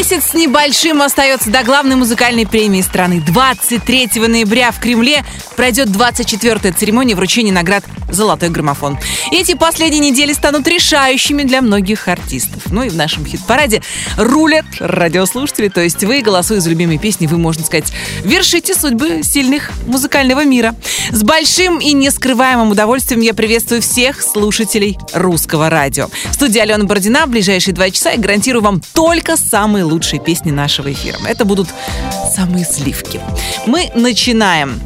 Месяц с небольшим остается до главной музыкальной премии страны. 23 ноября в Кремле пройдет 24-я церемония вручения наград «Золотой граммофон». Эти последние недели станут решающими для многих артистов. Ну и в нашем хит-параде рулят радиослушатели, то есть вы, голосуя за любимые песни, вы, можно сказать, вершите судьбы сильных музыкального мира. С большим и нескрываемым удовольствием я приветствую всех слушателей русского радио. В студии Алена Бородина. В ближайшие два часа я гарантирую вам только самые лучшие песни нашего эфира. Это будут самые сливки. Мы начинаем.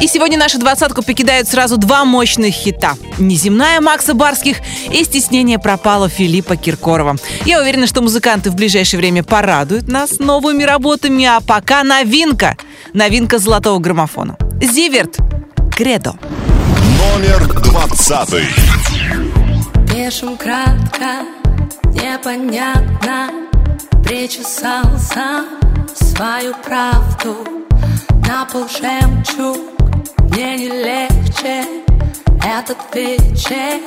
И сегодня нашу двадцатку покидают сразу два мощных хита. «Неземная» Макса Барских и «Стеснение пропало» Филиппа Киркорова. Я уверена, что музыканты в ближайшее время порадуют нас новыми работами, а пока новинка. Новинка золотого граммофона. Зиверт. Кредо. Номер двадцатый. Пишем кратко, непонятно Причесал сам свою правду На пол жемчуг. Мне не легче Этот вечер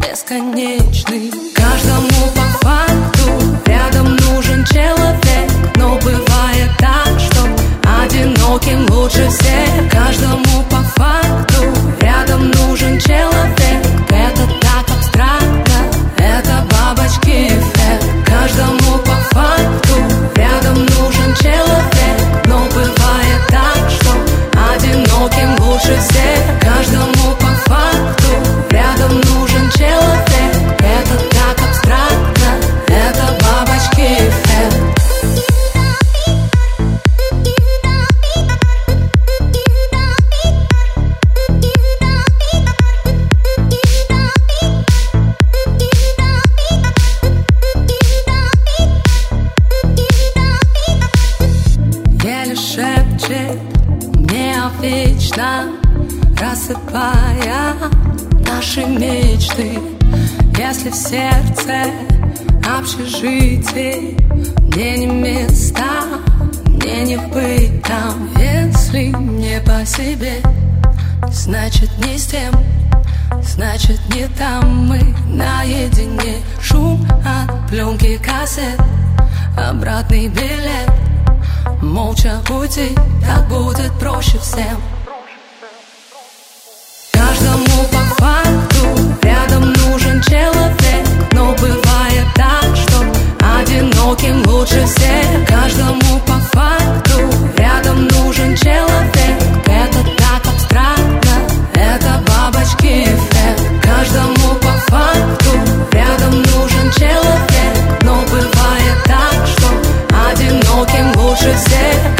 бесконечный. Каждому по факту рядом нужен человек Но бывает так, что одиноким лучше всех. Каждому по факту рядом нужен человек. Это так абстрактно, это бабочки эффект. Каждому факту. Рядом нужен человек Но бывает так, что одиноким лучше всех. Каждому по рассыпая наши мечты. Если в сердце общежитие, мне не места, мне не быть там. Если не по себе, значит не с тем, значит не там мы наедине. Шум от пленки кассет, обратный билет. Молча уйти, так будет проще всем Каждому по факту. Рядом нужен человек Но бывает так, что одиноким лучше всех. Каждому по факту рядом нужен человек. Это так абстрактно, это бабочки эффект. Каждому по факту рядом нужен человек Но бывает так, что одиноким лучше всех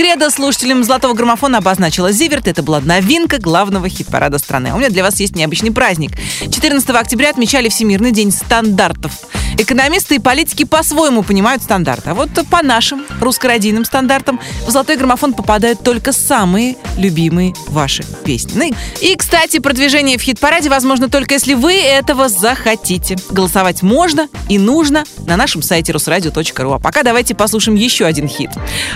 кредо слушателям «Золотого граммофона» обозначила Зиверт. Это была новинка главного хит-парада страны. А у меня для вас есть необычный праздник. 14 октября отмечали Всемирный день стандартов. Экономисты и политики по-своему понимают стандарты. А вот по нашим русско-радийным стандартам в «Золотой граммофон» попадают только самые любимые ваши песни. Ну и, кстати, продвижение в хит-параде возможно только если вы этого захотите. Голосовать можно и нужно на нашем сайте русрадио.ру. А пока давайте послушаем еще один хит.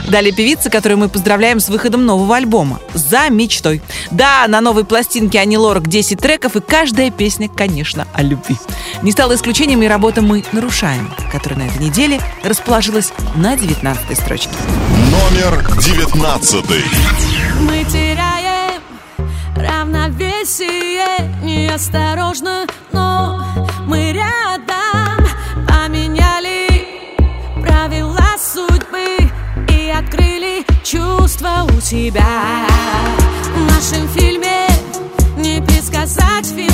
Далее певица, которую мы поздравляем с выходом нового альбома «За мечтой». Да, на новой пластинке Ани Лорак 10 треков, и каждая песня, конечно, о любви. Не стало исключением и работа «Мы нарушаем», которая на этой неделе расположилась на 19 строчке. Номер девятнадцатый. Мы теряем равновесие Неосторожно, но чувства у тебя. В нашем фильме не предсказать финал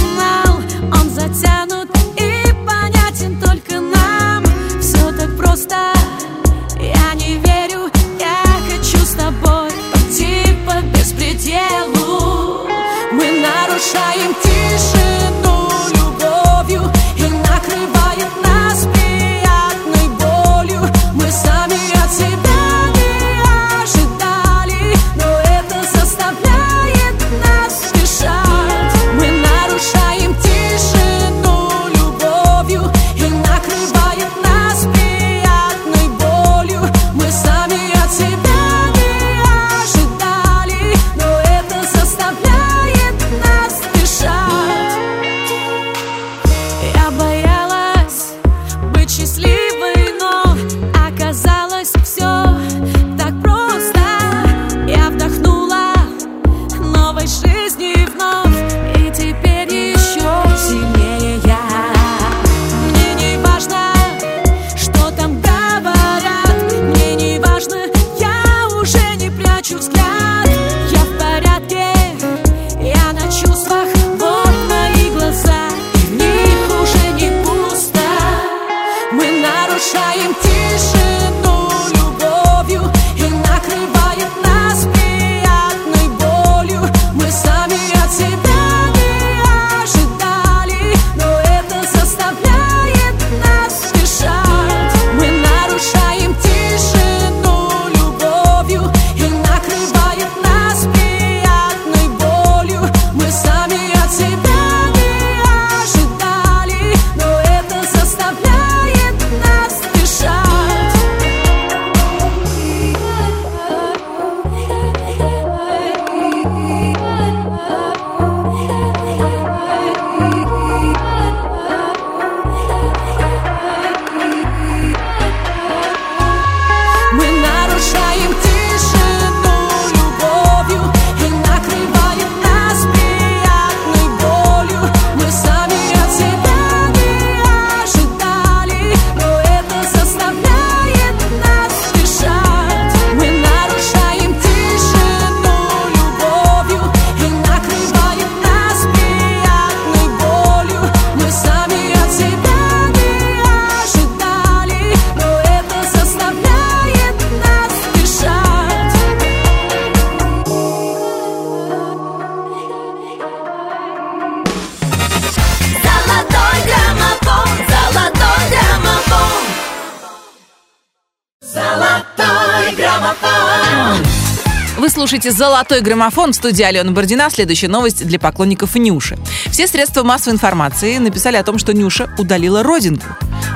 слушаете «Золотой граммофон» в студии Алена Бордина. Следующая новость для поклонников Нюши. Все средства массовой информации написали о том, что Нюша удалила родинку.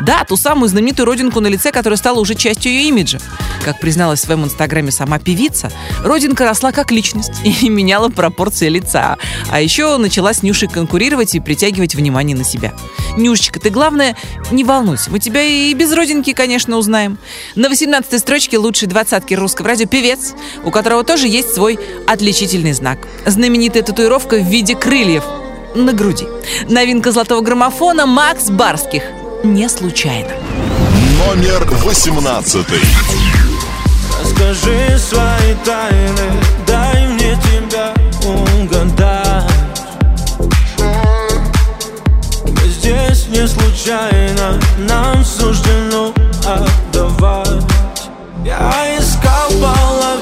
Да, ту самую знаменитую родинку на лице, которая стала уже частью ее имиджа. Как призналась в своем инстаграме сама певица, родинка росла как личность и меняла пропорции лица. А еще начала с Нюшей конкурировать и притягивать внимание на себя. Нюшечка, ты главное, не волнуйся, мы тебя и без родинки, конечно, узнаем. На 18-й строчке лучшей двадцатки русского радио певец, у которого тоже есть свой отличительный знак. Знаменитая татуировка в виде крыльев на груди. Новинка золотого граммофона Макс Барских. Не случайно. Номер восемнадцатый. Расскажи свои тайны, дай мне тебя угадать Мы здесь не случайно, нам суждено отдавать Я искал половину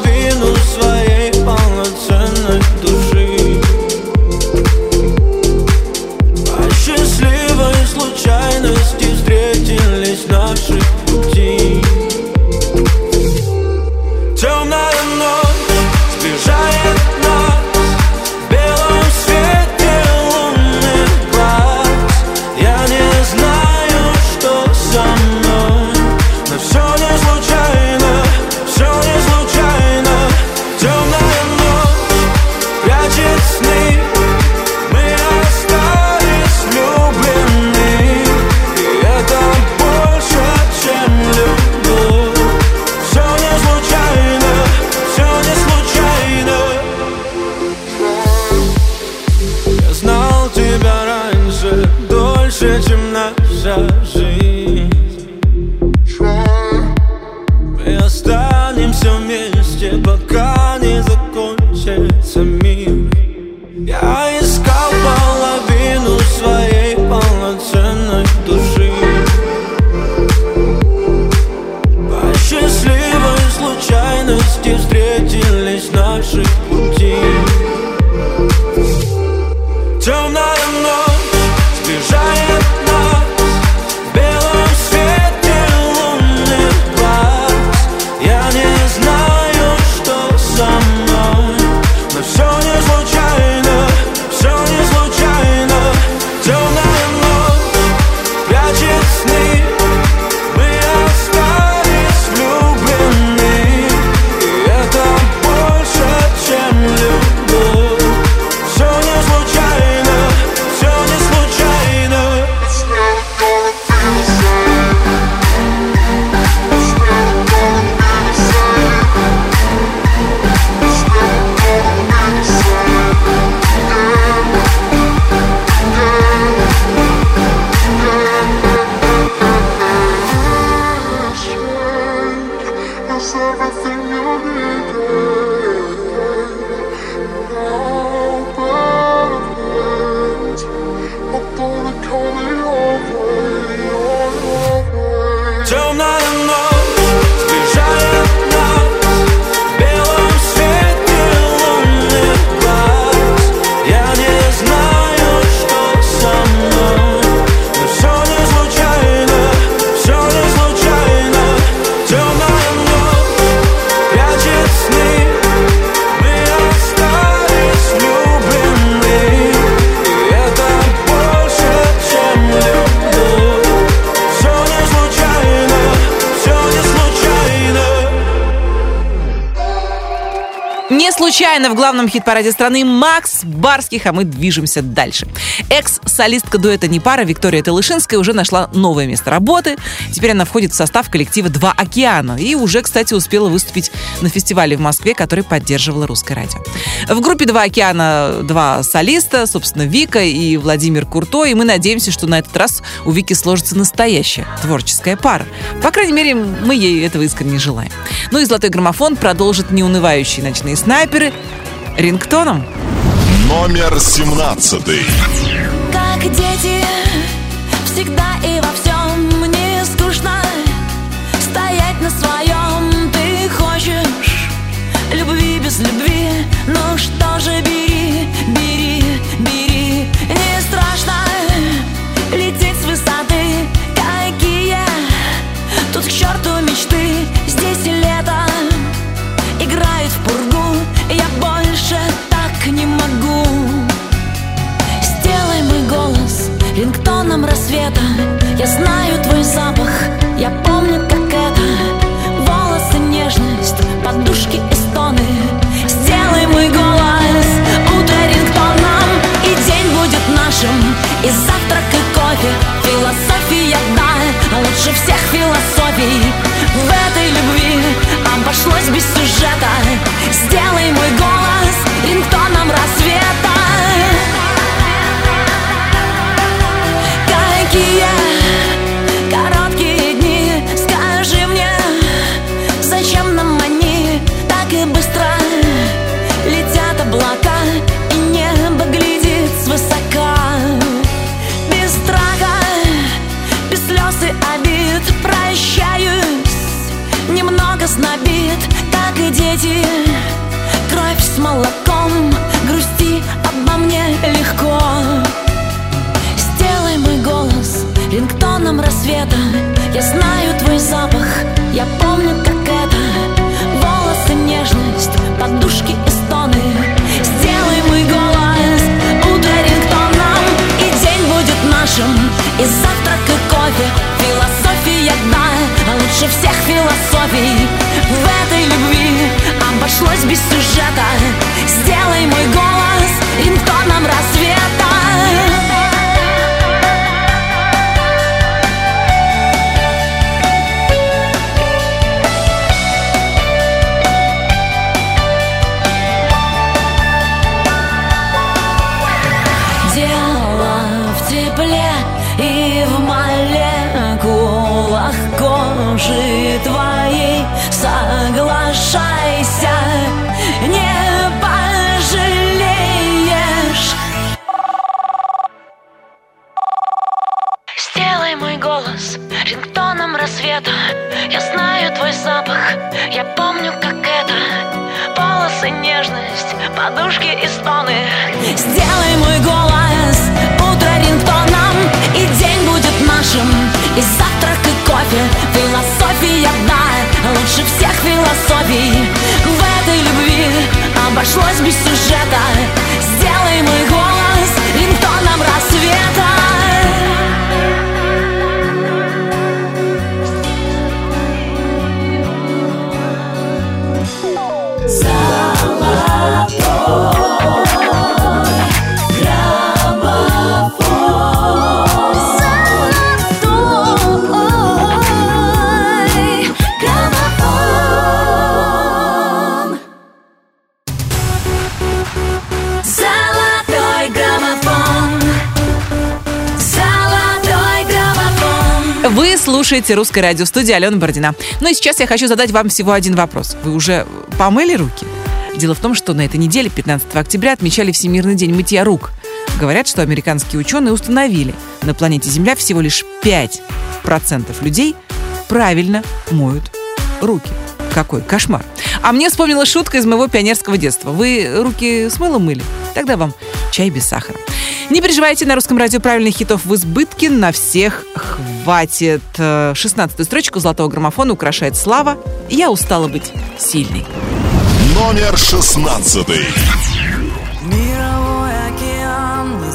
главном хит-параде страны Макс Барских, а мы движемся дальше. Экс-солистка дуэта «Не пара» Виктория Талышинская уже нашла новое место работы. Теперь она входит в состав коллектива «Два океана» и уже, кстати, успела выступить на фестивале в Москве, который поддерживала русское радио. В группе «Два океана» два солиста, собственно, Вика и Владимир Курто, и мы надеемся, что на этот раз у Вики сложится настоящая творческая пара. По крайней мере, мы ей этого искренне желаем. Ну и «Золотой граммофон» продолжит неунывающие ночные снайперы рингтоном. Номер семнадцатый. Как дети, всегда и во всем мне скучно стоять на своем. Ты хочешь любви без любви, ну что цвета. Я знаю твой запах, я помню, как это. Волосы, нежность, подушки и стоны. Сделай мой голос ударим по нам И день будет нашим, и завтрак, и кофе. Философия, да, лучше всех философий. В этой любви обошлось без сюжета. Сделай мой голос. Подушки и стоны. Сделай мой голос утро рингтоном И день будет нашим, и завтрак, и кофе. Философия дна, а лучше всех философий. В слушаете «Русское радио» студии Алена Бородина. Ну и сейчас я хочу задать вам всего один вопрос. Вы уже помыли руки? Дело в том, что на этой неделе, 15 октября, отмечали Всемирный день мытья рук. Говорят, что американские ученые установили, на планете Земля всего лишь 5% людей правильно моют руки. Какой кошмар. А мне вспомнилась шутка из моего пионерского детства. Вы руки с мылом мыли? Тогда вам чай без сахара. Не переживайте, на русском радио правильных хитов в избытке, на всех хватит. Э, 16-ю строчку золотого граммофона украшает слава. Я устала быть сильной. Номер шестнадцатый.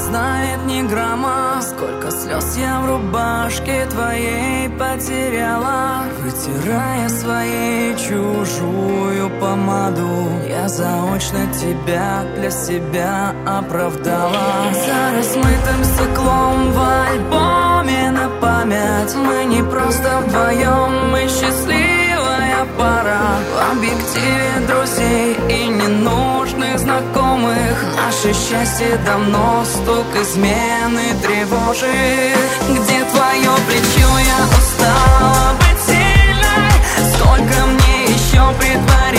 Знает ни грамма. Сколько слез я в рубашке твоей потеряла. Вытирая своей чужую помаду Я заочно тебя для себя оправдала. За размытым стеклом в альбоме на память Мы не просто вдвоем, мы счастливая пара В объективе друзей и ненужных знакомых. Наше счастье давно стук измены тревожит. Где твое плечо, я устала быть сильной. Сколько мне еще притворяться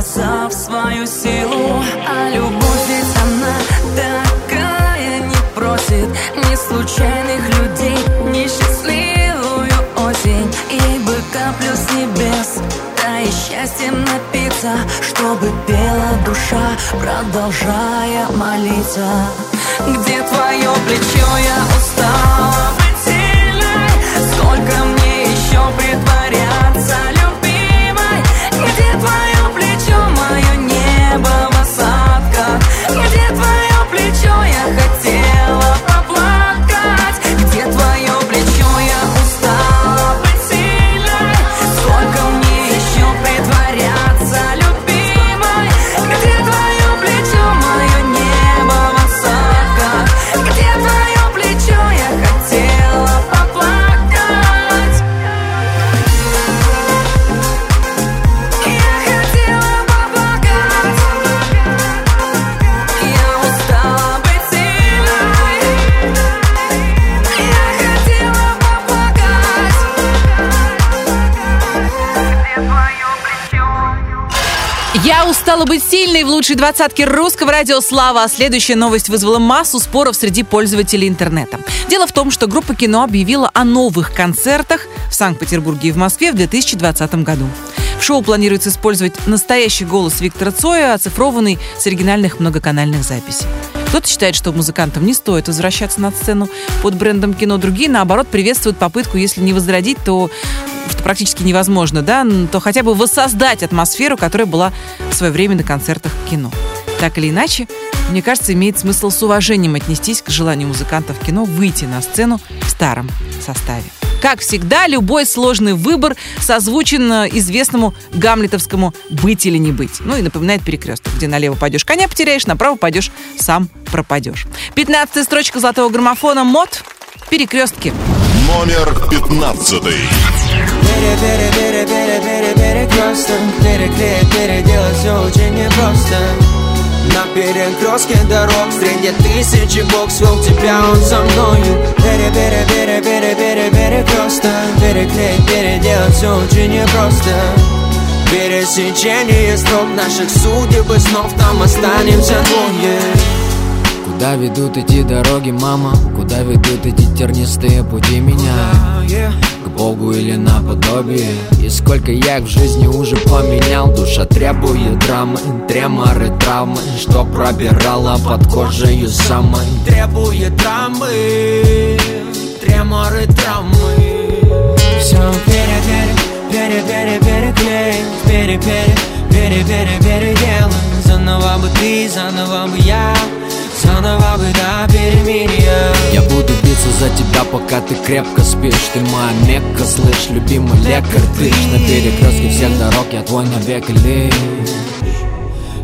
показав свою силу А любовь ведь она такая не просит. Ни случайных людей, ни счастливую осень. И бы каплю с небес да и счастьем напиться Чтобы пела душа, продолжая молиться. Где твое плечо, я устала быть сильной. Сколько мне еще притворяться в лучшей двадцатке русского радио «Слава». А следующая новость вызвала массу споров среди пользователей интернета. Дело в том, что группа кино объявила о новых концертах в Санкт-Петербурге и в Москве в 2020 году. В шоу планируется использовать настоящий голос Виктора Цоя, оцифрованный с оригинальных многоканальных записей. Кто-то считает, что музыкантам не стоит возвращаться на сцену под брендом кино. Другие, наоборот, приветствуют попытку, если не возродить, то что практически невозможно, да, то хотя бы воссоздать атмосферу, которая была в свое время на концертах кино. Так или иначе, мне кажется, имеет смысл с уважением отнестись к желанию музыкантов кино выйти на сцену в старом составе. Как всегда, любой сложный выбор созвучен э, известному гамлетовскому «быть или не быть». Ну и напоминает перекресток, где налево пойдешь, коня потеряешь, направо пойдешь, сам пропадешь. Пятнадцатая строчка золотого граммофона «Мод» перекрестки. Номер пятнадцатый. Пере, пере, пере, пере, пере, перекресток переделать все очень непросто На перекрестке дорог Среди тысячи бог свел тебя, он со мною. Пере, пере, пере, пере, пере, перекресток Переклеить, переделать все очень непросто. Пересечение строк наших судеб и снов Там останемся двое Куда ведут эти дороги, мама? Куда ведут эти тернистые пути меня? К Богу или наподобие? И сколько я в жизни уже поменял Душа требует драмы, треморы, травмы Что пробирала под кожей самой Требует драмы Треморы, травмы Все пере, пере, пере, пере, переклеить Пере, пере, пере, пере, переделать пока ты крепко спишь. Ты моя мекка, слышь, любимый лекарь. Ты на перекрестке всех дорог, я твой навеки лишь.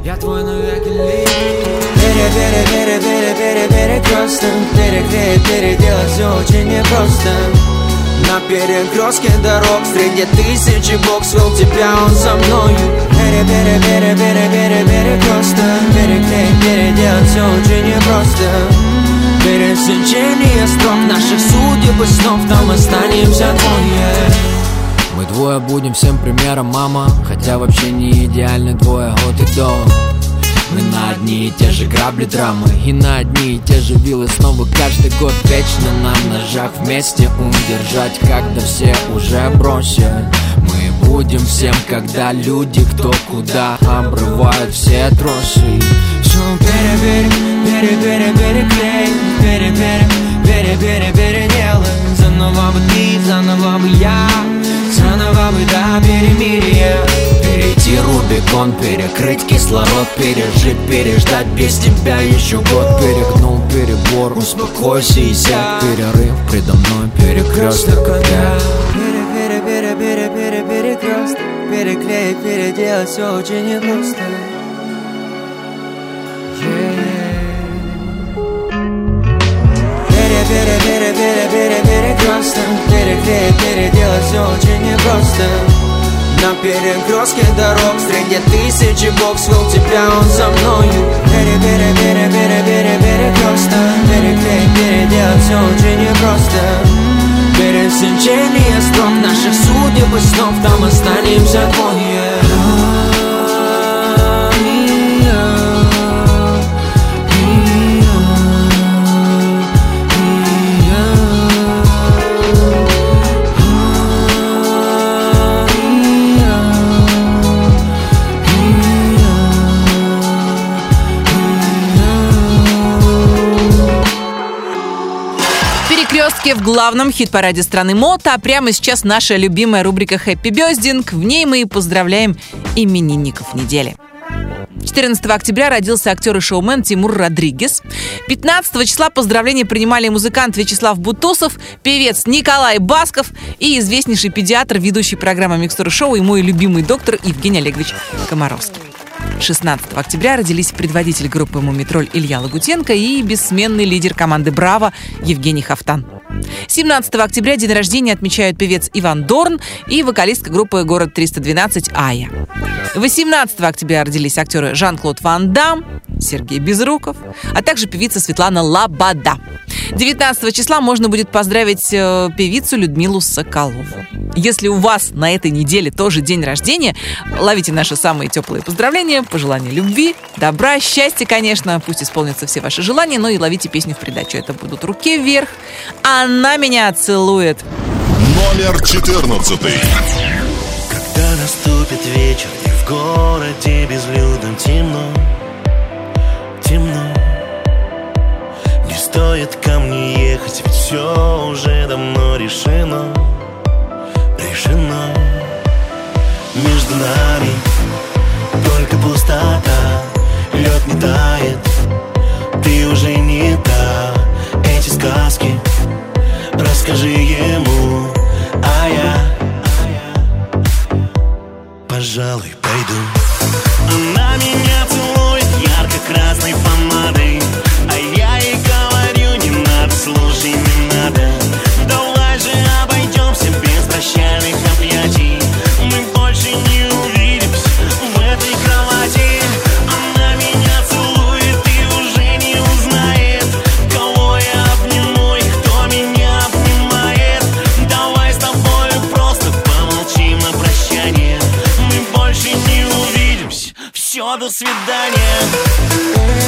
Я твой навеки лишь. Пере, пере, пере, пере, пере, перекресток Переклеить, переделать все очень непросто. На перекрестке дорог Среди тысячи бог свел тебя, он со мною Пере, пере, пере, пере, пере, перекресток Переклеить, переделать все очень непросто Пересечение строк наших судеб и снов. Там останемся двое. Мы двое будем всем примером, мама. Хотя вообще не идеальны двое от и до. Мы на одни и те же грабли драмы И на одни и те же вилы снова каждый год Вечно на ножах вместе удержать Когда все уже бросят Мы будем всем, когда люди кто куда Обрывают все тросы Все пере, пере, пере, пере, переклеить Пере, пере, пере, пере, переделать Заново бы ты, заново бы я Заново бы до перемирия Перейти Рубикон, перекрыть кислород Пережить, переждать без тебя еще год Перегнул перебор, успокойся и сядь Перерыв предо мной, перекресток опять Пере, пере, пере, пере, пере, перекресток Переклеить, переделать все очень непросто Пере, пере, пере, пере, пере, перекресток Переклеить, переделать все очень непросто на перекрестке дорог Среди тысячи бог свел тебя, он со мною Пере, пере, пере, пере, пере, перекресток Переклеить, переделать все очень непросто Пересечение днем Наших судеб и снов там останемся двое перекрестке в главном хит-параде страны МОТа. А прямо сейчас наша любимая рубрика «Хэппи Бездинг». В ней мы и поздравляем именинников недели. 14 октября родился актер и шоумен Тимур Родригес. 15 числа поздравления принимали музыкант Вячеслав Бутусов, певец Николай Басков и известнейший педиатр, ведущий программы «Микстура шоу» и мой любимый доктор Евгений Олегович Комаровский. 16 октября родились предводитель группы «Мумитроль» Илья Лагутенко и бессменный лидер команды «Браво» Евгений Хафтан. 17 октября день рождения отмечают певец Иван Дорн и вокалистка группы «Город 312» Ая. 18 октября родились актеры Жан-Клод Ван Дам, Сергей Безруков, а также певица Светлана Лабада. 19 числа можно будет поздравить э, певицу Людмилу Соколову. Если у вас на этой неделе тоже день рождения, ловите наши самые теплые поздравления, пожелания любви, добра, счастья, конечно. Пусть исполнятся все ваши желания, но и ловите песню в придачу. Это будут «Руки вверх», «Она меня целует». Номер 14. Когда наступит вечер и в городе безлюдном темно, темно Не стоит ко мне ехать, ведь все уже давно решено, решено Между нами только пустота, лед не тает, ты уже не та. Эти сказки расскажи ему, а я пожалуй, пойду. Она меня целует ярко-красной До свидания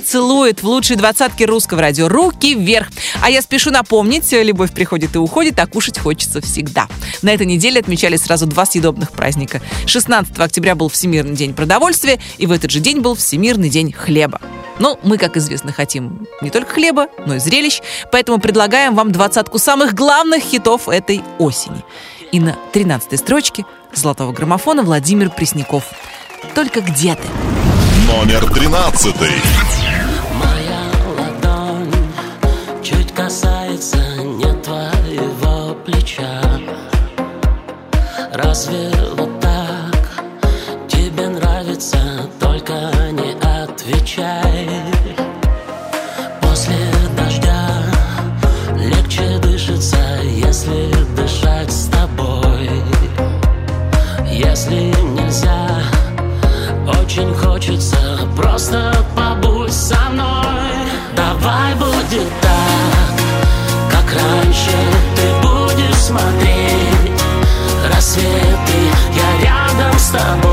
целует в лучшей двадцатке русского радио. Руки вверх. А я спешу напомнить, любовь приходит и уходит, а кушать хочется всегда. На этой неделе отмечали сразу два съедобных праздника. 16 октября был Всемирный день продовольствия, и в этот же день был Всемирный день хлеба. Но мы, как известно, хотим не только хлеба, но и зрелищ, поэтому предлагаем вам двадцатку самых главных хитов этой осени. И на 13 строчке золотого граммофона Владимир Пресняков. Только где ты? Номер 13. Разве рядом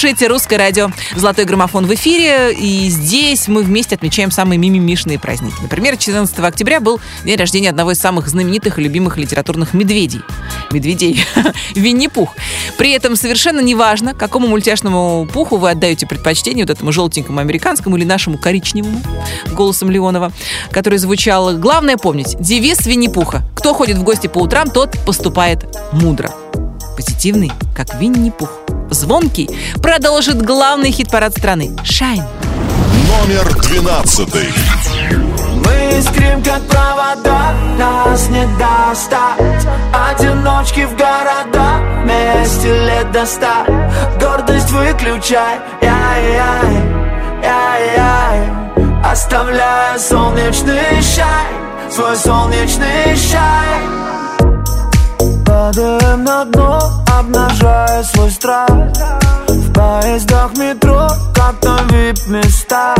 слушаете «Русское радио». Золотой граммофон в эфире. И здесь мы вместе отмечаем самые мимимишные праздники. Например, 14 октября был день рождения одного из самых знаменитых и любимых литературных медведей. Медведей. Винни-Пух. При этом совершенно неважно, какому мультяшному пуху вы отдаете предпочтение, вот этому желтенькому американскому или нашему коричневому, голосом Леонова, который звучал. Главное помнить, девиз Винни-Пуха. Кто ходит в гости по утрам, тот поступает мудро. Позитивный, как Винни-Пух. Звонкий продолжит главный хит-парад страны «Шайн». Номер двенадцатый. Мы искрим, как провода, нас не достать Одиночки в города, вместе лет до ста Гордость выключай, яй-яй, яй-яй Оставляя солнечный шай, свой солнечный шай Падаем на дно, обнажая свой страх. В поездах метро, как на вип-места.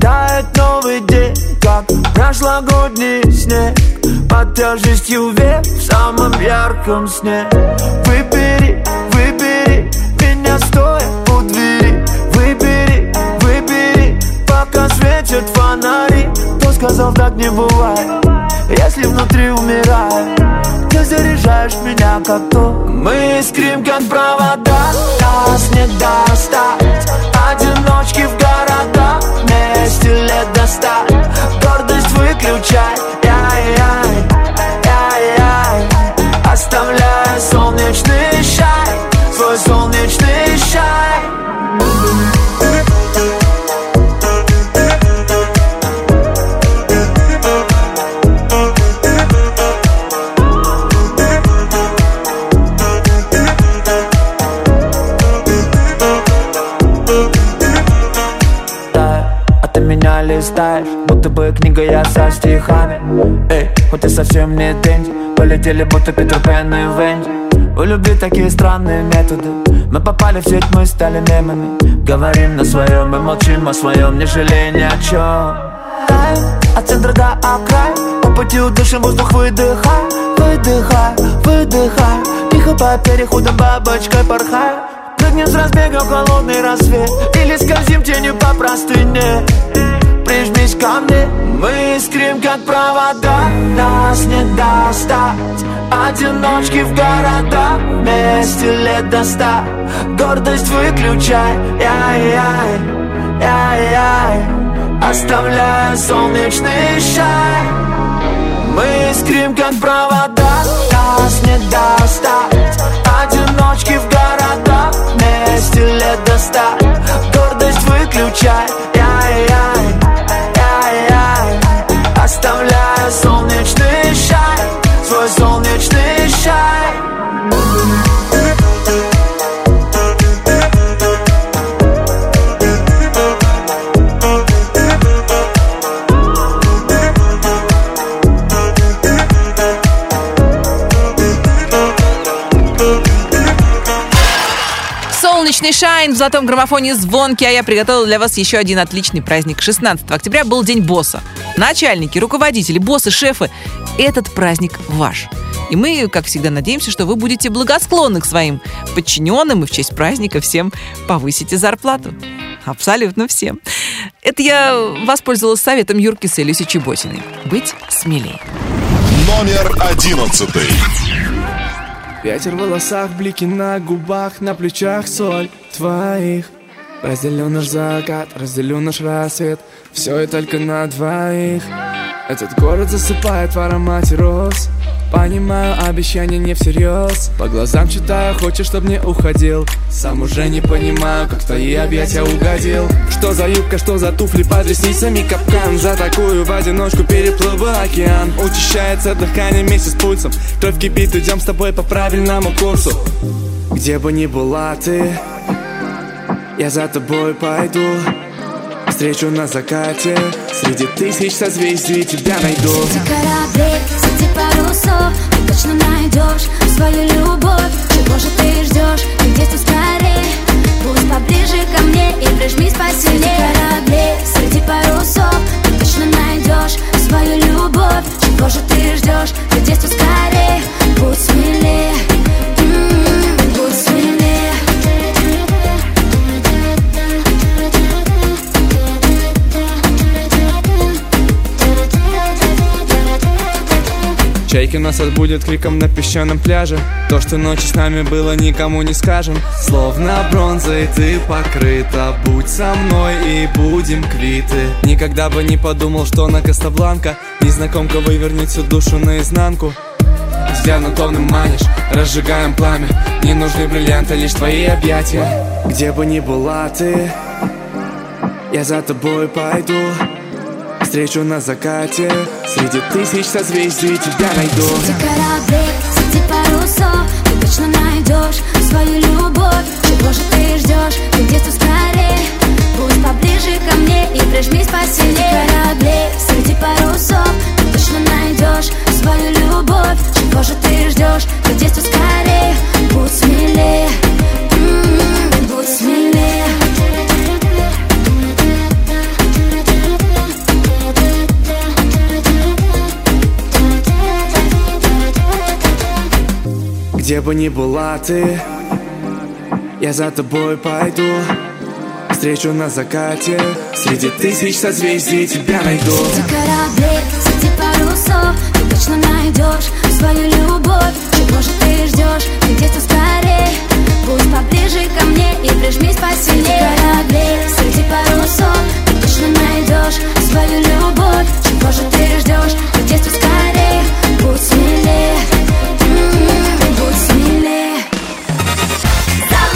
Тает новый день, как прошлогодний снег. Под тяжестью век в самом ярком сне. Выбери, выбери меня стоя у двери. Выбери, выбери, пока светят фонари. Кто сказал так не бывает, если внутри умирает Ты заряжаешь меня как то Мы искрим как провода, нас не достать листаешь Будто бы книга я со стихами. Эй, хоть и совсем не деньги Полетели будто Питер Пен и Венди. У любви такие странные методы Мы попали в сеть, мы стали мемами. Говорим на своем и молчим о своем Не жалея ни о чем От центра до окрая По пути удышим воздух, выдыхай Выдыхай, выдыхай. Тихо по переходам бабочкой порхай. Прыгнем с разбега в холодный рассвет Или скользим тенью по простыне Прижмись ко мне Мы искрим, как провода Нас не достать. Одиночки в города Вместе лет до ста. Гордость выключай Яй-яй Яй-яй Оставляя солнечный шай Мы искрим, как провода Нас не достать. Одиночки в города Вместе лет до ста. Гордость выключай Солнечный шайн в золотом граммофоне звонки, а я приготовила для вас еще один отличный праздник. 16 октября был День босса. Начальники, руководители, боссы, шефы, этот праздник ваш. И мы, как всегда, надеемся, что вы будете благосклонны к своим подчиненным и в честь праздника всем повысите зарплату. Абсолютно всем. Это я воспользовалась советом Юрки с Элиси Чеботиной. Быть смелее. Номер одиннадцатый. Ветер в волосах, блики на губах, на плечах соль твоих. Разделю наш закат, разделю наш рассвет Все и только на двоих. Этот город засыпает в аромате роз Понимаю, обещания не всерьез. По глазам читаю, хочешь, чтоб не уходил. Сам уже не понимаю, как в твои объятия угодил. Что за юбка, что за туфли под ресницами? Капкан За такую в одиночку переплыл бы океан. Учащается дыхание вместе с пульсом. Кровь кипит, идем с тобой по правильному курсу. Где бы ни была ты Я за тобой пойду. Встречу на закате. Среди тысяч созвездий тебя найду. Среди парусов Ты точно найдешь свою любовь. Чего же ты ждешь? Ты действуй скорее Пусть поближе ко мне и прижмись посильнее Среди кораблей, среди парусов Ты точно найдешь свою любовь. Чего же ты ждешь? Ты действуй скорее Будь смелее Чайки нас отбудет криком на песчаном пляже. То, что ночью с нами было, никому не скажем. Словно бронзой ты покрыта. Будь со мной и будем квиты. Никогда бы не подумал, что на Кастабланка Незнакомка вывернет всю душу наизнанку. Взглядом томным манишь, разжигаем пламя. Не нужны бриллианты, лишь твои объятия. Где бы ни была ты Я за тобой пойду Встречу на закате. Среди тысяч созвездий тебя найду. Среди кораблей, среди парусов Ты точно найдешь свою любовь. Чего же ты ждешь? Ты действуй скорее? Будь поближе ко мне и прижмись посильнее. Среди кораблей, среди парусов Ты точно найдешь свою любовь. Чего же ты ждешь? Ты действуй скорее? Будь смелее. М, Будь смелее Где бы ни была ты Я за тобой пойду. Встречу на закате Среди тысяч созвездий тебя найду. Среди кораблей, среди парусов Ты точно найдешь свою любовь. Чего же ты ждешь? Ты действуй скорее Будь поближе ко мне и прижмись посильнее. Среди кораблей, среди парусов Ты точно найдешь свою любовь. Чего же ты ждешь? Ты действуй скорее Будь смелее. М, Будь смелее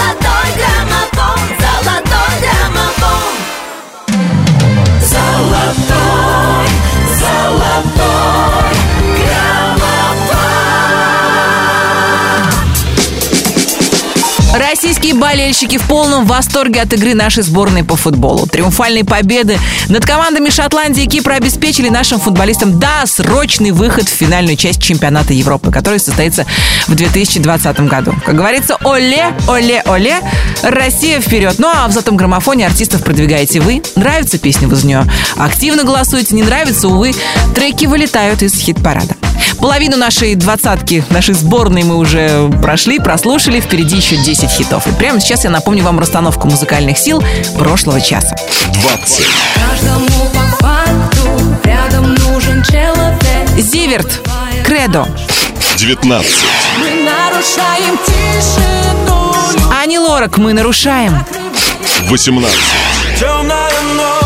Золотой граммофон, золотой граммофон. Золотой, золотой граммофон Русские болельщики в полном восторге от игры нашей сборной по футболу. Триумфальные победы над командами Шотландии и Кипра обеспечили нашим футболистам досрочный выход в финальную часть чемпионата Европы, который состоится в 2020 году. Как говорится, оле, оле, оле, Россия вперед. Ну а в золотом граммофоне артистов продвигаете вы. Нравится песня, вы нее активно голосуете. Не нравится, увы, треки вылетают из хит-парада. Половину нашей двадцатки, нашей сборной мы уже прошли, прослушали. Впереди еще 10 хитов. И прямо сейчас я напомню вам расстановку музыкальных сил прошлого часа. 20. Каждому по факту рядом нужен человек. Зиверт, Кредо, 19. Мы нарушаем тишину. Ани Лорак, мы нарушаем. 18. Темная ночь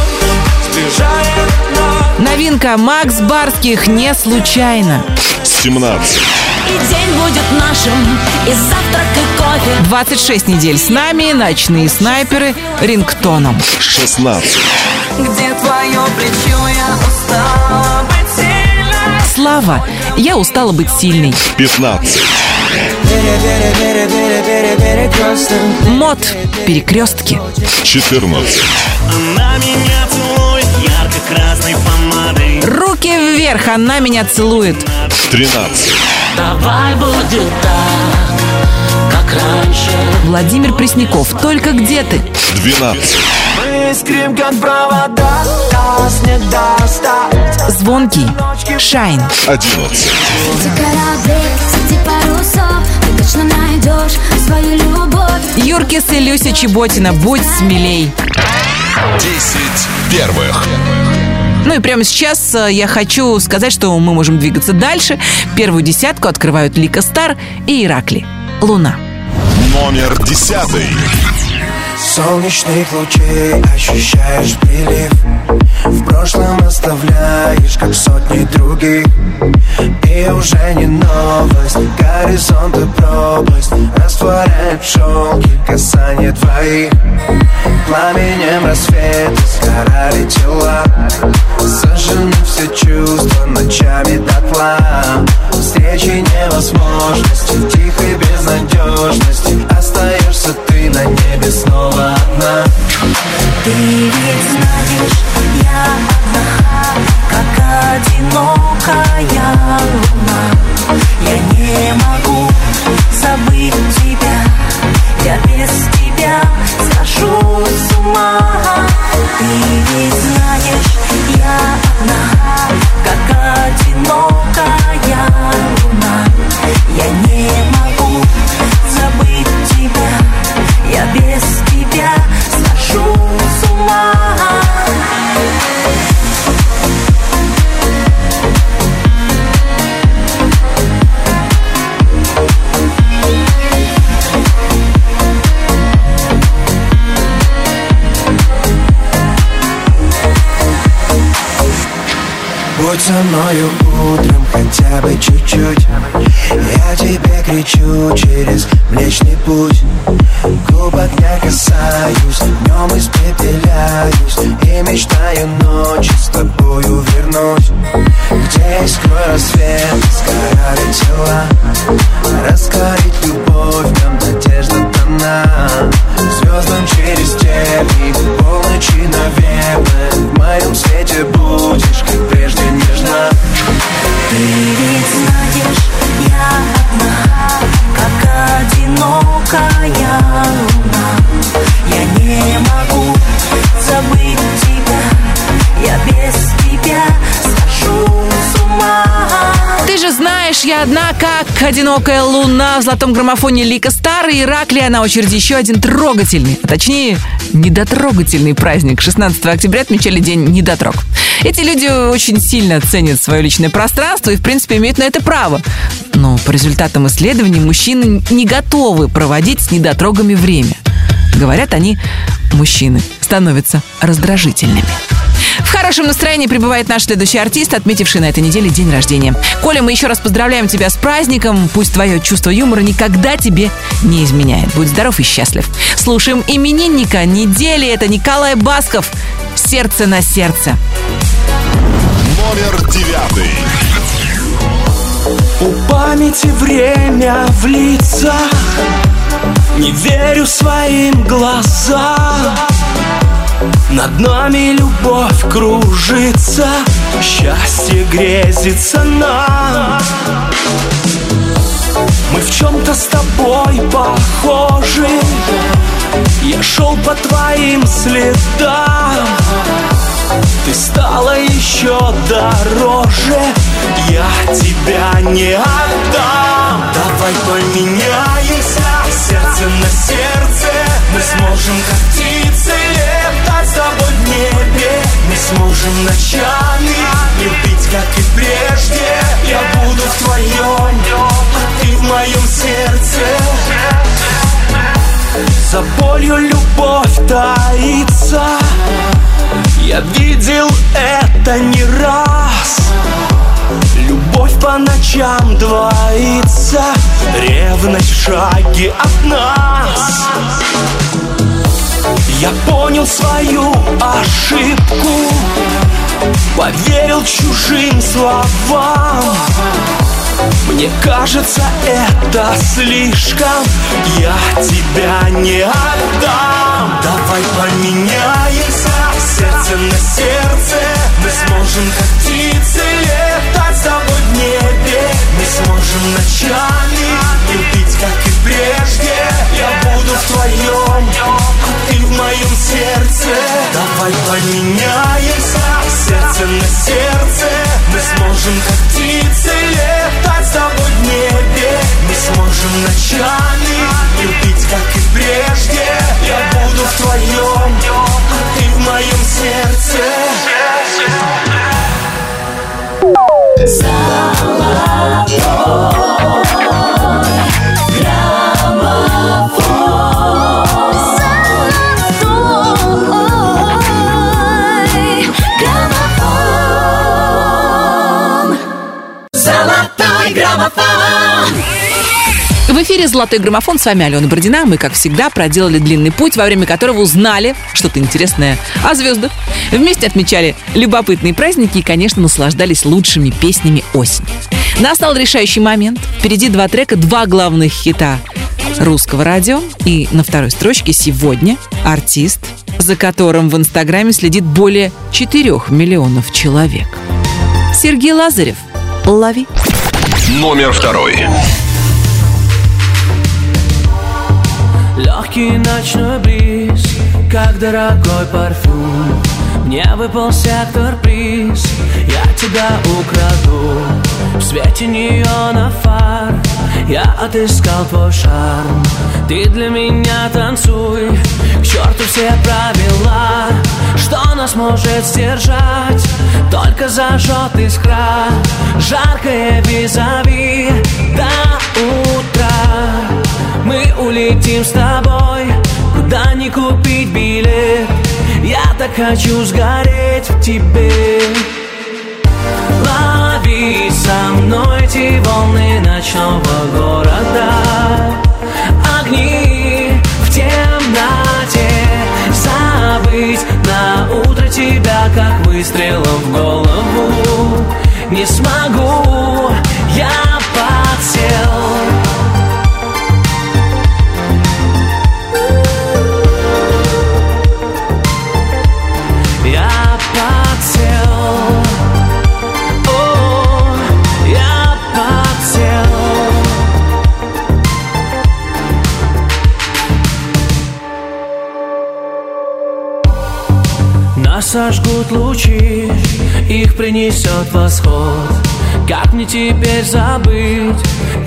сближает нас Новинка Макс Барских «Не случайно». 17. И день будет нашим, и завтрак, и кофе. 26 недель с нами, ночные снайперы, рингтоном. 16. Где твое плечо, я устала быть сильной Слава, я устала быть сильной. 15. Мод, перекрестки. 14. Она меня целует ярко-красной помадой Руки вверх, она меня целует. 13. Давай будет так, как раньше Владимир Пресняков, только где ты? 12. Мы искрим, как провода Нас не достать Звонкий, Шайн. 11. Среди кораблей, среди парусов Ты точно найдешь свою любовь Юркис и Люся Чеботина, будь смелей. 10 первых. Ну и прямо сейчас э, я хочу сказать, что мы можем двигаться дальше. Первую десятку открывают Лика Стар и Иракли. Луна. Номер 10. Солнечных лучей ощущаешь прилив В прошлом оставляешь, как сотни других. И уже не новость, горизонт и пропасть. Растворяет в шелке касание твоих. Пламенем рассвета сгорали тела. Сожжены все чувства ночами дотла. Встречи невозможности, тихой безнадежности. Остаешься ты на небе снова одна Ты ведь знаешь, я одна Как одинокая луна. Я не могу забыть тебя Я без тебя схожу с ума. Ты ведь знаешь, я одна Как одинокая луна. Я не могу забыть тебя Я без тебя Будь со мною утром хотя бы чуть-чуть. Я тебе кричу через Млечный Путь. Губ огня касаюсь, днем испепеляюсь. И мечтаю ночью с тобою вернуть. Где искрой рассвет сгорали тела Раскорить любовь, нам надежда дана Звездам через тернии, полночи, наверное В моем свете будешь, знаешь, я одна, как одинокая луна в золотом граммофоне Лика Стар и Иракли, а на очереди еще один трогательный, а точнее, недотрогательный праздник. 16 октября отмечали День недотрог. Эти люди очень сильно ценят свое личное пространство и, в принципе, имеют на это право. Но по результатам исследований мужчины не готовы проводить с недотрогами время. Говорят они, мужчины становятся раздражительными. В хорошем настроении пребывает наш следующий артист, отметивший на этой неделе день рождения. Коля, мы еще раз поздравляем тебя с праздником. Пусть твое чувство юмора никогда тебе не изменяет. Будь здоров и счастлив. Слушаем именинника недели. Это Николай Басков. Сердце на сердце. Номер 9. У памяти время в лицах Не верю своим глазам Над нами любовь кружится Счастье грезится нам. Мы в чем-то с тобой похожи Я шел по твоим следам. Ты стала еще дороже Я тебя не отдам. Давай поменяемся Сердце на сердце Мы сможем как птицы Летать небе. Мы сможем ночами Любить как и прежде. Я буду в твоем А ты в моем сердце. За болью любовь таится. Я видел это не раз. Любовь по ночам двоится. Ревность в шаге от нас Я понял свою ошибку Поверил чужим словам. Мне кажется, это слишком Я тебя не отдам. Давай поменяемся Сердце на сердце. Мы сможем как птицы летать с тобой в небе. Мы сможем ночами Любить как и прежде. Я буду в твоем ты в моем сердце. Давай поменяемся Сердце на сердце. Мы сможем как птицы летать с тобой в небе. Мы сможем ночами Любить как и прежде. Я буду в твоем А ты в моем сердце. Золотой эфире «Золотой граммофон». С вами Алена Бородина. Мы, как всегда, проделали длинный путь, во время которого узнали что-то интересное о звездах. Вместе отмечали любопытные праздники и, конечно, наслаждались лучшими песнями осени. Настал решающий момент. Впереди два трека, два главных хита русского радио. И на второй строчке сегодня артист, за которым в Инстаграме следит более 4 миллионов человек. Сергей Лазарев. Лови. Номер второй. Легкий ночной бриз, как дорогой парфюм. Мне выпал сектор приз, я тебя украду В свете неона фар, я отыскал твой шарм. Ты для меня танцуй, к черту все правила. Что нас может сдержать, только зажжет искра Жаркое визави. До утра мы улетим с тобой, куда не купить билет Я так хочу сгореть в тебе Лови со мной эти волны ночного города. Огни в темноте. Забыть на утро тебя, как выстрелом в голову. Не смогу, сожгут лучи, их принесет восход. Как мне теперь забыть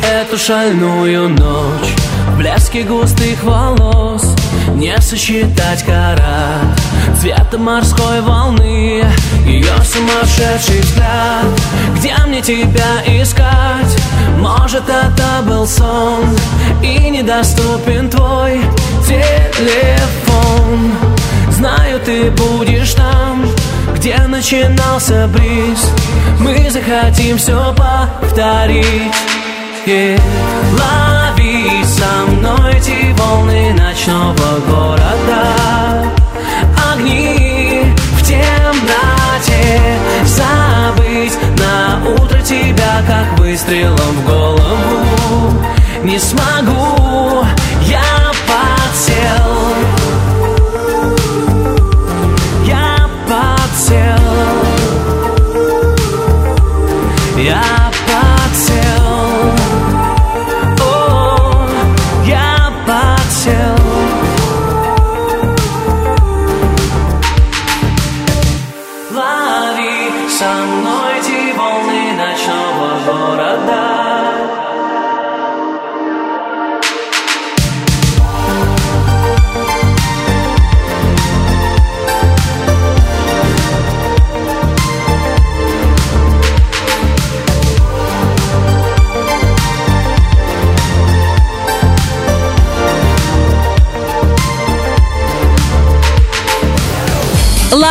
эту шальную ночь? В блеске густых волос не сосчитать карат Цвета морской волны, ее сумасшедший взгляд. Где мне тебя искать? Может это был сон И недоступен твой телефон Знаю, ты будешь там, где начинался бриз. Мы захотим все повторить. Yeah. Лови со мной эти волны ночного города. Огни в темноте. Забыть на утро тебя, как выстрелом в голову. Не смогу, я Я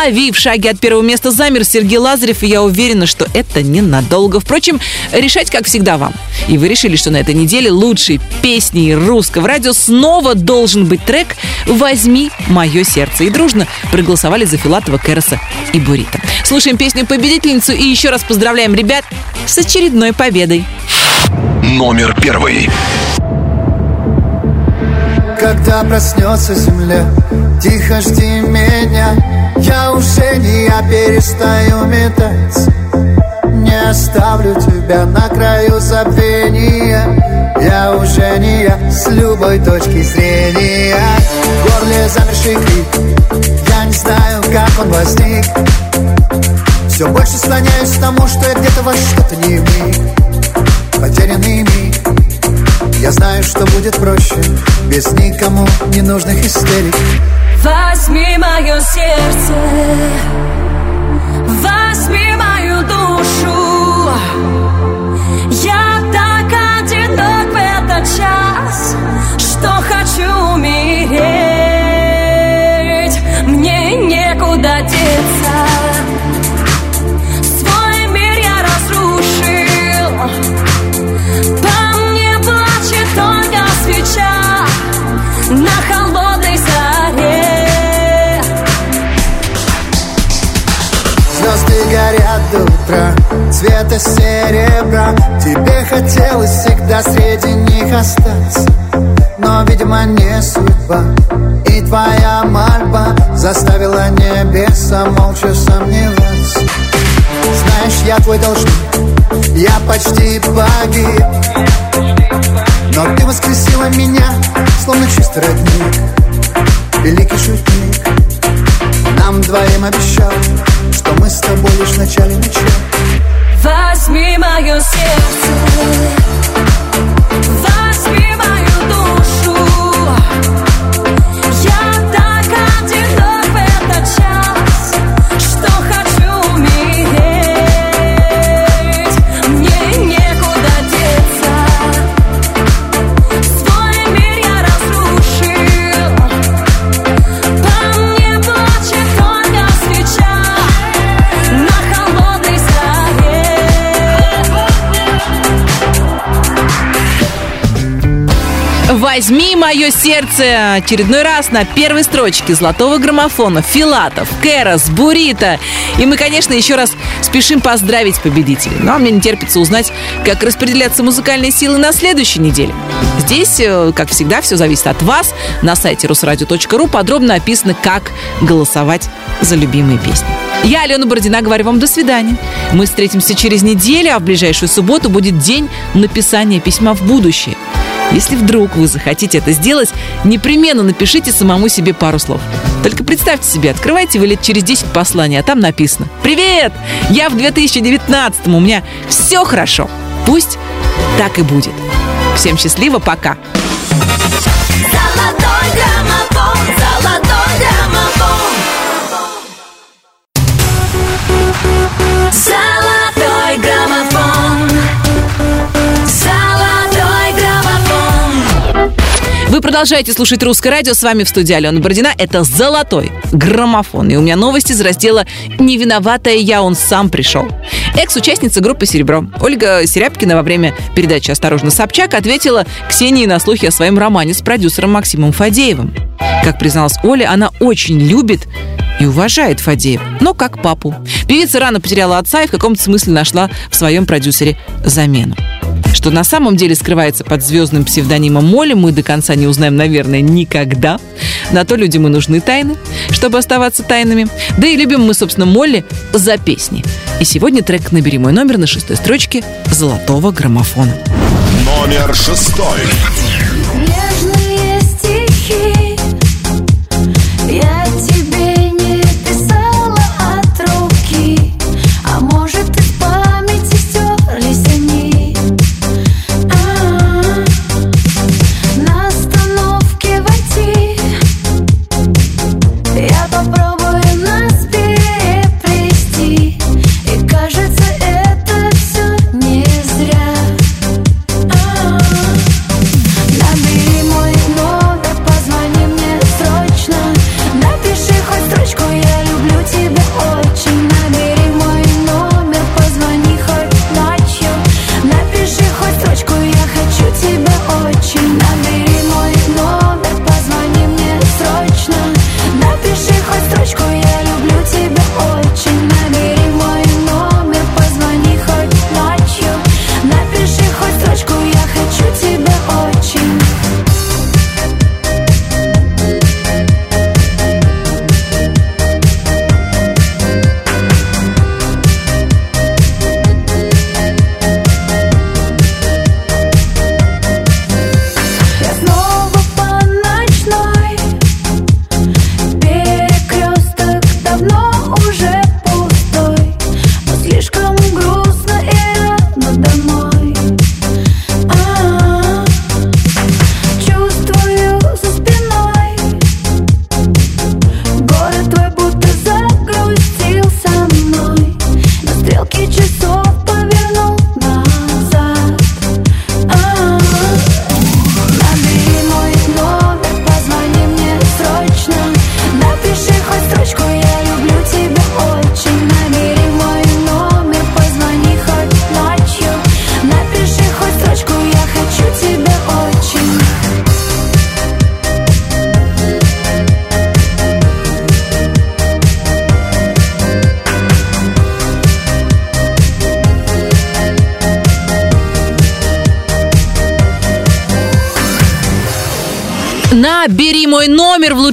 Лови в шаге от первого места замер Сергей Лазарев, и я уверена, что это ненадолго. Впрочем, решать, как всегда, вам. И вы решили, что на этой неделе лучшей песней русского радио снова должен быть трек «Возьми мое сердце». И дружно проголосовали за Филатова, Кэроса и Бурита. Слушаем песню-победительницу и еще раз поздравляем ребят с очередной победой. Номер первый. Когда проснется земля, тихо жди меня Я уже не я, перестаю метаться Не оставлю тебя на краю забвения. Я уже не я, с любой точки зрения. В горле замерший крик. Я не знаю, как он возник. Все больше склоняюсь к тому, что я где-то во что-то не вник Потерянный миг. Я знаю, что будет проще. Без никому ненужных истерик Возьми мое сердце. Возьми мою душу. Я так одинок в этот час Что хочу умереть. Мне некуда деться утра Цвета серебра. Тебе хотелось всегда среди них остаться. Но, видимо, не судьба. И твоя мольба Заставила небеса молча сомневаться. Знаешь, я твой должник. Я почти погиб. Но ты воскресила меня Словно чистый родник. Великий шутник. Нам двоим обещал мы с тобой лишь в начале Возьми мое сердце «Возьми мое сердце» очередной раз на первой строчке золотого граммофона Филатов, Кэрос, Бурита. И мы, конечно, еще раз спешим поздравить победителей. Ну, а мне не терпится узнать, как распределяться музыкальные силы на следующей неделе. Здесь, э, как всегда, все зависит от вас. На сайте русрадио.ру подробно описано, как голосовать за любимые песни. Я, Алена Бородина, говорю вам до свидания. Мы встретимся через неделю, а в ближайшую субботу будет день написания письма в будущее. Если вдруг вы захотите это сделать, непременно напишите самому себе пару слов. Только представьте себе, открывайте вы лет через 10 послание, а там написано «Привет! Я в 2019 у меня все хорошо. Пусть так и будет. Всем счастливо, пока!» Золотой Вы продолжаете слушать «Русское радио». С вами в студии Алена Бородина. Это «Золотой граммофон». И у меня новости из раздела «Не виноватая я, он сам пришел». Экс-участница группы «Серебро» Ольга Серябкина во время передачи «Осторожно, Собчак» ответила Ксении на слухи о своем романе с продюсером Максимом Фадеевым. Как призналась Оля, она очень любит и уважает Фадеева, но как папу. Певица рано потеряла отца и в каком-то смысле нашла в своем продюсере замену. Что на самом деле скрывается под звездным псевдонимом Молли, мы до конца не узнаем, наверное, никогда. На то людям и нужны тайны, чтобы оставаться тайнами. Да и любим мы, собственно, Молли за песни. И сегодня трек «Набери мой номер» на шестой строчке золотого граммофона. Номер шестой.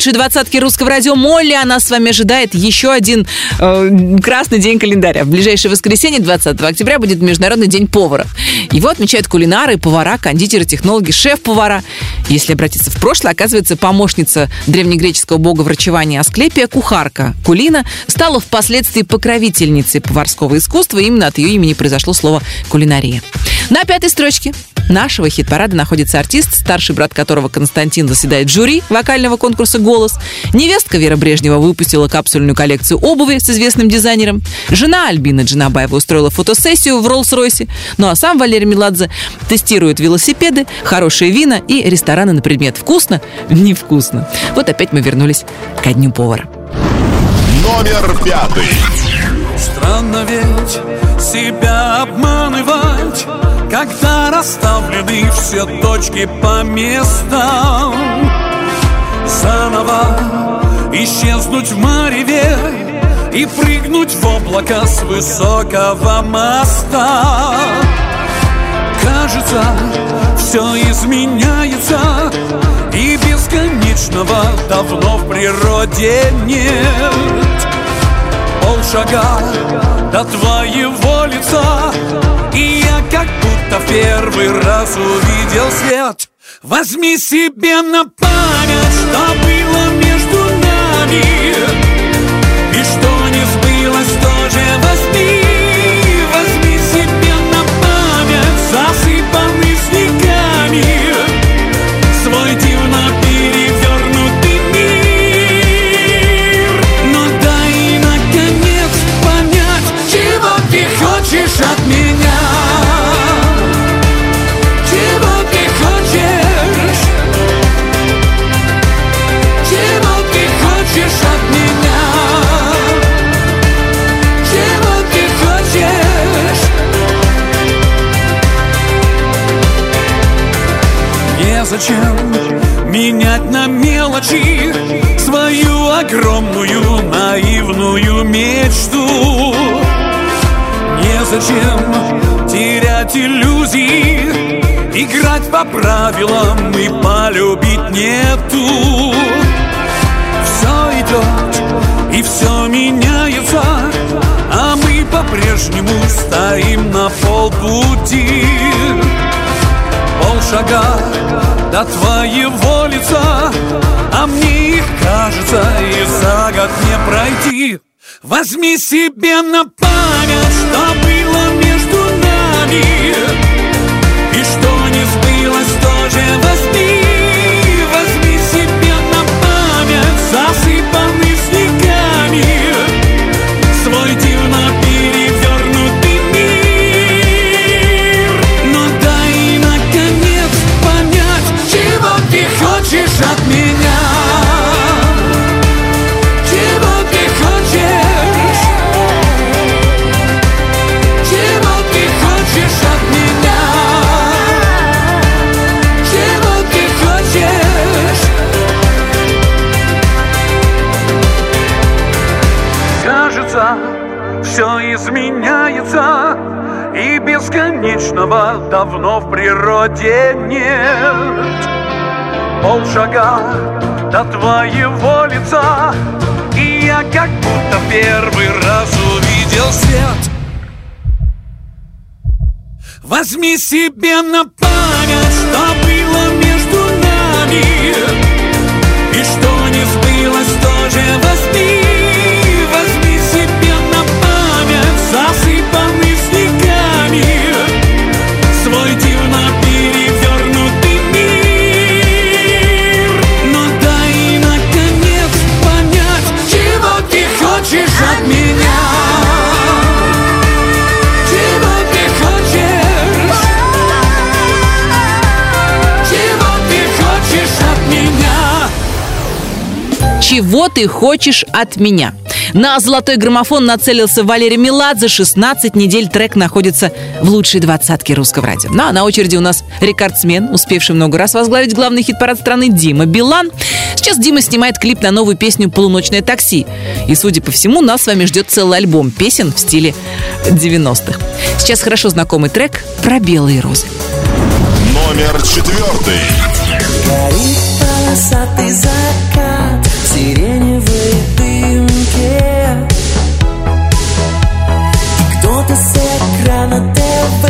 Лучшей двадцатке русского радио Молли. А нас с вами ожидает еще один э, красный день календаря. В ближайшее воскресенье, 20 октября, будет Международный день повара. Его отмечают кулинары, повара, кондитеры, технологи, шеф-повара. Если обратиться в прошлое, оказывается, помощница древнегреческого бога врачевания Асклепия, кухарка Кулина, стала впоследствии покровительницей поварского искусства. Именно от ее имени произошло слово кулинария. На пятой строчке нашего хит-парада находится артист, старший брат которого Константин заседает в жюри вокального конкурса «Голос». Невестка Вера Брежнева выпустила капсульную коллекцию обуви с известным дизайнером. Жена Альбина Джинабаева устроила фотосессию в Роллс-Ройсе. Ну а сам Валерий Меладзе тестирует велосипеды, хорошие вина и рестораны на предмет «вкусно, невкусно». Вот опять мы вернулись ко дню повара. Номер пятый. Странно ведь себя обманывать Когда расставлены все точки по местам Заново исчезнуть в мареве И прыгнуть в облака с высокого моста. Кажется, все изменяется И бесконечного давно в природе нет. Полшага до твоего лица будто в первый раз увидел свет. Возьми себе на память, что было между нами Незачем менять на мелочи Свою огромную наивную мечту? Незачем терять иллюзии Играть по правилам и полюбить нету. Все идет и все меняется А мы по-прежнему стоим на полпути Полшага до твоего лица А мне кажется и за год не пройти. Возьми себе на память, что было между нами давно в природе нет. Полшага до твоего лица И я как будто первый раз увидел свет. Возьми себе на память, что было между нами И что не сбылось, тоже возьми Чего ты хочешь от меня? На золотой граммофон нацелился Валерий Меладзе. 16 недель трек находится в лучшей двадцатке русского радио. Ну а на очереди у нас рекордсмен, успевший много раз возглавить главный хит-парад страны Дима Билан. Сейчас Дима снимает клип на новую песню «Полуночное такси». И, судя по всему, нас с вами ждет целый альбом песен в стиле 90-х. Сейчас хорошо знакомый трек про белые розы. Номер четвертый. Горит полосатый закат сиреневой дымке кто-то с экрана ТВ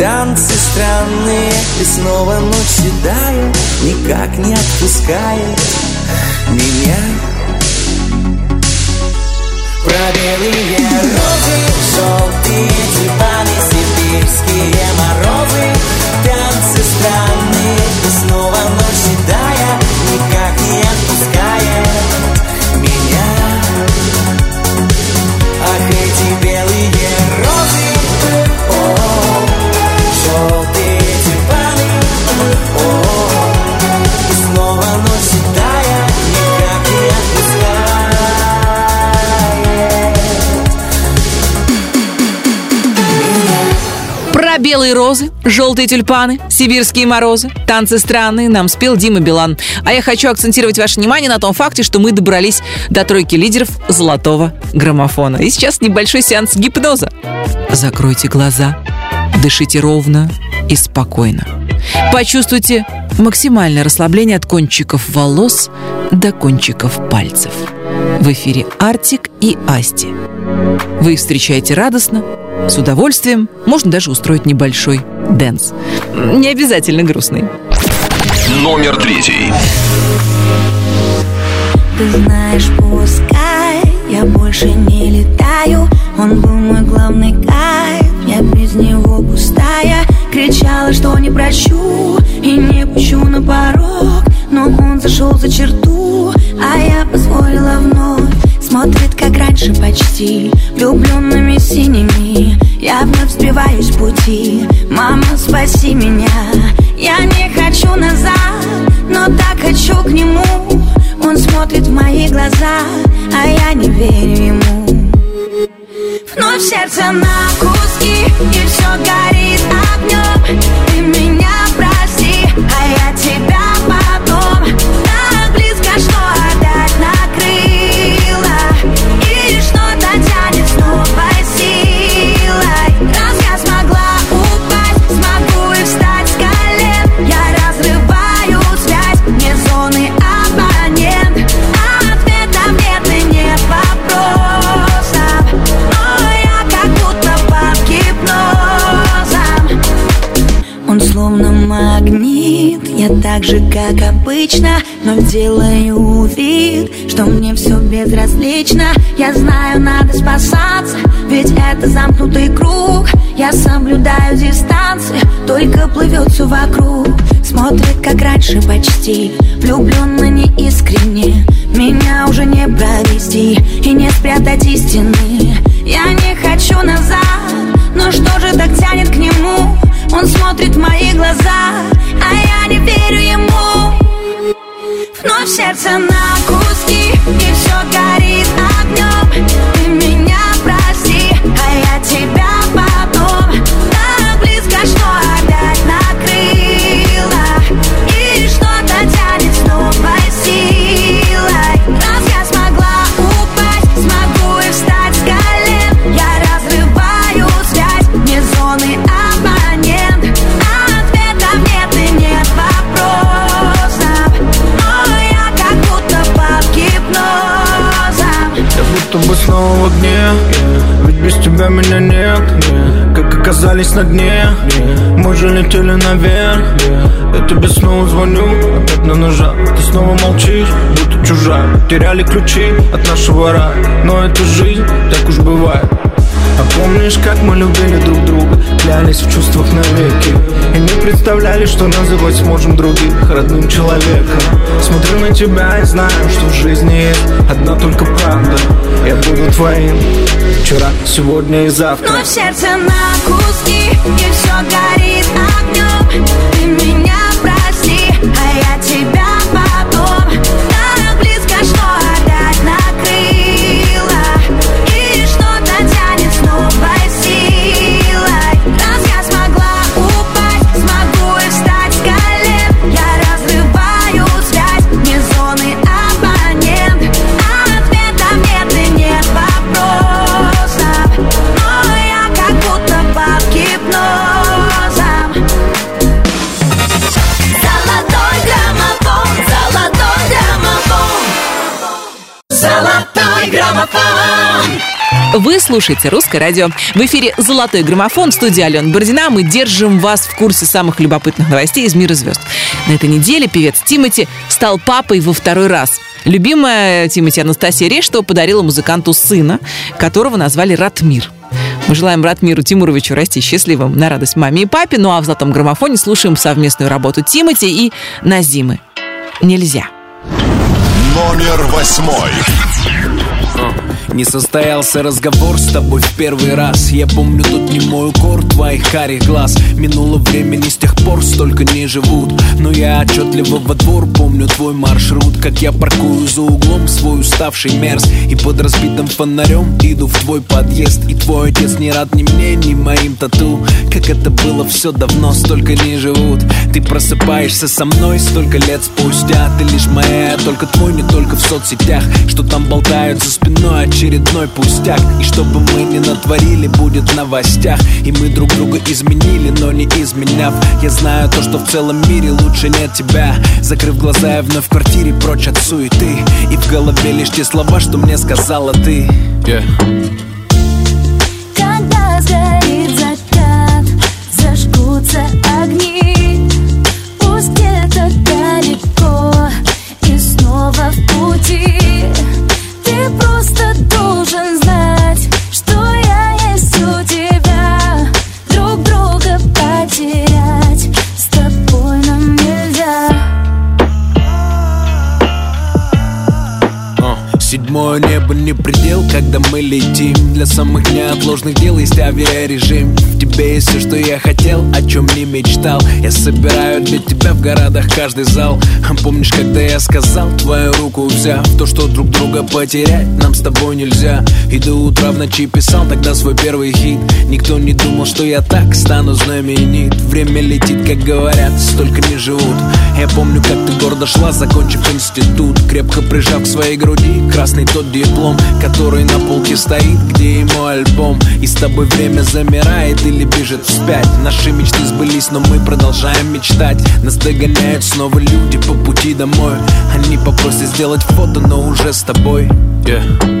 танцы странные, и снова ночь седая, никак не отпускает меня. Про белые розы, желтые диваны Сибирские морозы, танцы странные И снова ночь седая, никак не отпускает меня. Ах, эти белые розы, белые розы, желтые тюльпаны, сибирские морозы, танцы странные нам спел Дима Билан. А я хочу акцентировать ваше внимание на том факте, что мы добрались до тройки лидеров золотого граммофона. И сейчас небольшой сеанс гипноза. Закройте глаза, дышите ровно и спокойно. Почувствуйте максимальное расслабление от кончиков волос до кончиков пальцев. В эфире Артик и Асти. Вы их встречаете радостно, с удовольствием, можно даже устроить небольшой dance. Не обязательно грустный. Номер третий. Ты знаешь, пускай я больше не летаю Он был мой главный кайф, я без него пустая Кричала, что не прощу и не пущу на порог Но он зашел за черту, а я позволила вновь Смотрит, как раньше почти Влюбленными синими. Я вновь сбиваюсь пути. Мама, спаси меня. Я не хочу назад Но так хочу к нему. Он смотрит в мои глаза А я не верю ему. Вновь сердце на куски И все горит огнем Ты меня Я так же, как обычно Но делаю вид, что мне все безразлично. Я знаю, надо спасаться Ведь это замкнутый круг. Я соблюдаю дистанцию Только плывет все вокруг. Смотрит, как раньше почти Влюбленно неискренне. Меня уже не провести И не спрятать истины. Я не хочу назад Но что же так тянет к нему Он смотрит в мои глаза А я не верю ему. Вновь сердце на куски И все горит тебя меня нет. Как оказались на дне. Мы же летели наверх. Yeah. Я тебе снова звоню, опять на ножах. Ты снова молчишь, будто чужая Теряли ключи от нашего рая. Но это жизнь, так уж бывает помнишь, как мы любили друг друга? Клялись в чувствах навеки. И не представляли, что называть сможем других родным человеком. Смотрю на тебя и знаю, что в жизни есть одна только правда. Я буду твоим вчера, сегодня и завтра. Вновь сердце на куски И все горит огнем Ты меня Вы слушаете «Русское радио». В эфире «Золотой граммофон» в студии Алена Бородина. Мы держим вас в курсе самых любопытных новостей из мира звезд. На этой неделе певец Тимати стал папой во второй раз. Любимая Тимати Анастасия Рештова подарила музыканту сына, которого назвали Ратмир. Мы желаем Ратмиру Тимуровичу расти счастливым на радость маме и папе. Ну а в «Золотом граммофоне» слушаем совместную работу Тимати и Назимы. Нельзя. Номер восьмой. Не состоялся разговор с тобой в первый раз. Я помню тут не мой укор твоих карих глаз. Минуло времени с тех пор столько не живут. Но я отчетливо во двор помню твой маршрут. Как я паркую за углом свой уставший мерз. И под разбитым фонарем иду в твой подъезд. И твой отец не рад ни мне, ни моим тату. Как это было все давно, столько не живут. Ты просыпаешься со мной столько лет спустя. Ты лишь моя, только твой, не только в соцсетях. Что там болтают за спиной очередной пустяк. И чтобы мы не натворили, будет в новостях. И мы друг друга изменили, но не изменяв. Я знаю то, что в целом мире лучше нет тебя. Закрыв глаза, я вновь в квартире прочь от суеты. И в голове лишь те слова, что мне сказала ты. Yeah. Небо не предел, когда мы летим. Для самых неотложных дел есть авиарежим. В тебе есть все, что я хотел, о чем не мечтал. Я собираю для тебя в городах каждый зал. А Помнишь, когда я сказал, твою руку взяв То, что друг друга потерять нам с тобой нельзя. И до утра в ночи писал тогда свой первый хит. Никто не думал, что я так стану знаменит. Время летит, как говорят, столько не живут Я помню, как ты гордо шла, закончив институт Крепко прижав к своей груди красный тот диплом Который на полке стоит, где и мой альбом. И с тобой время замирает или бежит вспять. Наши мечты сбылись, но мы продолжаем мечтать. Нас догоняют снова люди по пути домой. Они попросят сделать фото, но уже с тобой. Yeah.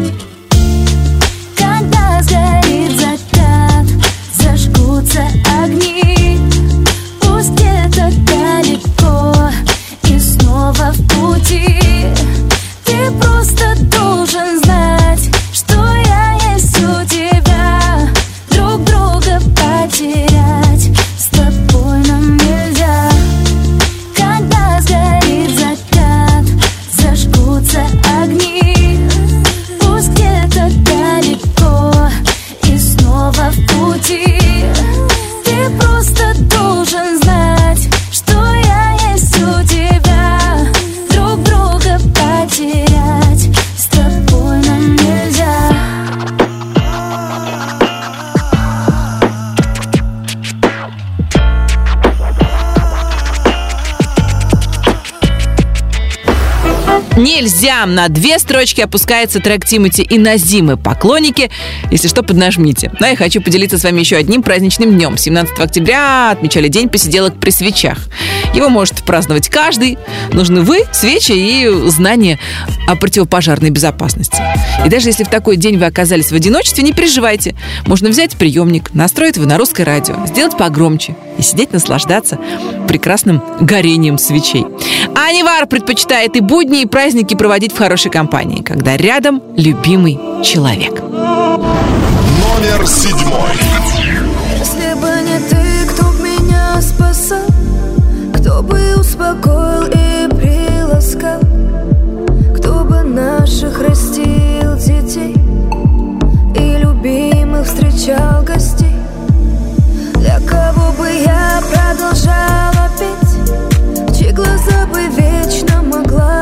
Нельзя! На две строчки опускается трек Тимати и Назимы. Поклонники, если что, поднажмите. Но я хочу поделиться с вами еще одним праздничным днем. 17 октября отмечали День посиделок при свечах. Его может праздновать каждый. Нужны вы, свечи и знания о противопожарной безопасности. И даже если в такой день вы оказались в одиночестве, не переживайте. Можно взять приемник, настроить его на русское радио, сделать погромче и сидеть наслаждаться прекрасным горением свечей. Анивар предпочитает и будни, и праздники проводить в хорошей компании, когда рядом любимый человек. Номер седьмой. Кто бы успокоил и приласкал Кто бы наших растил детей И любимых встречал гостей. Для кого бы я продолжала петь чьи глаза бы вечно могла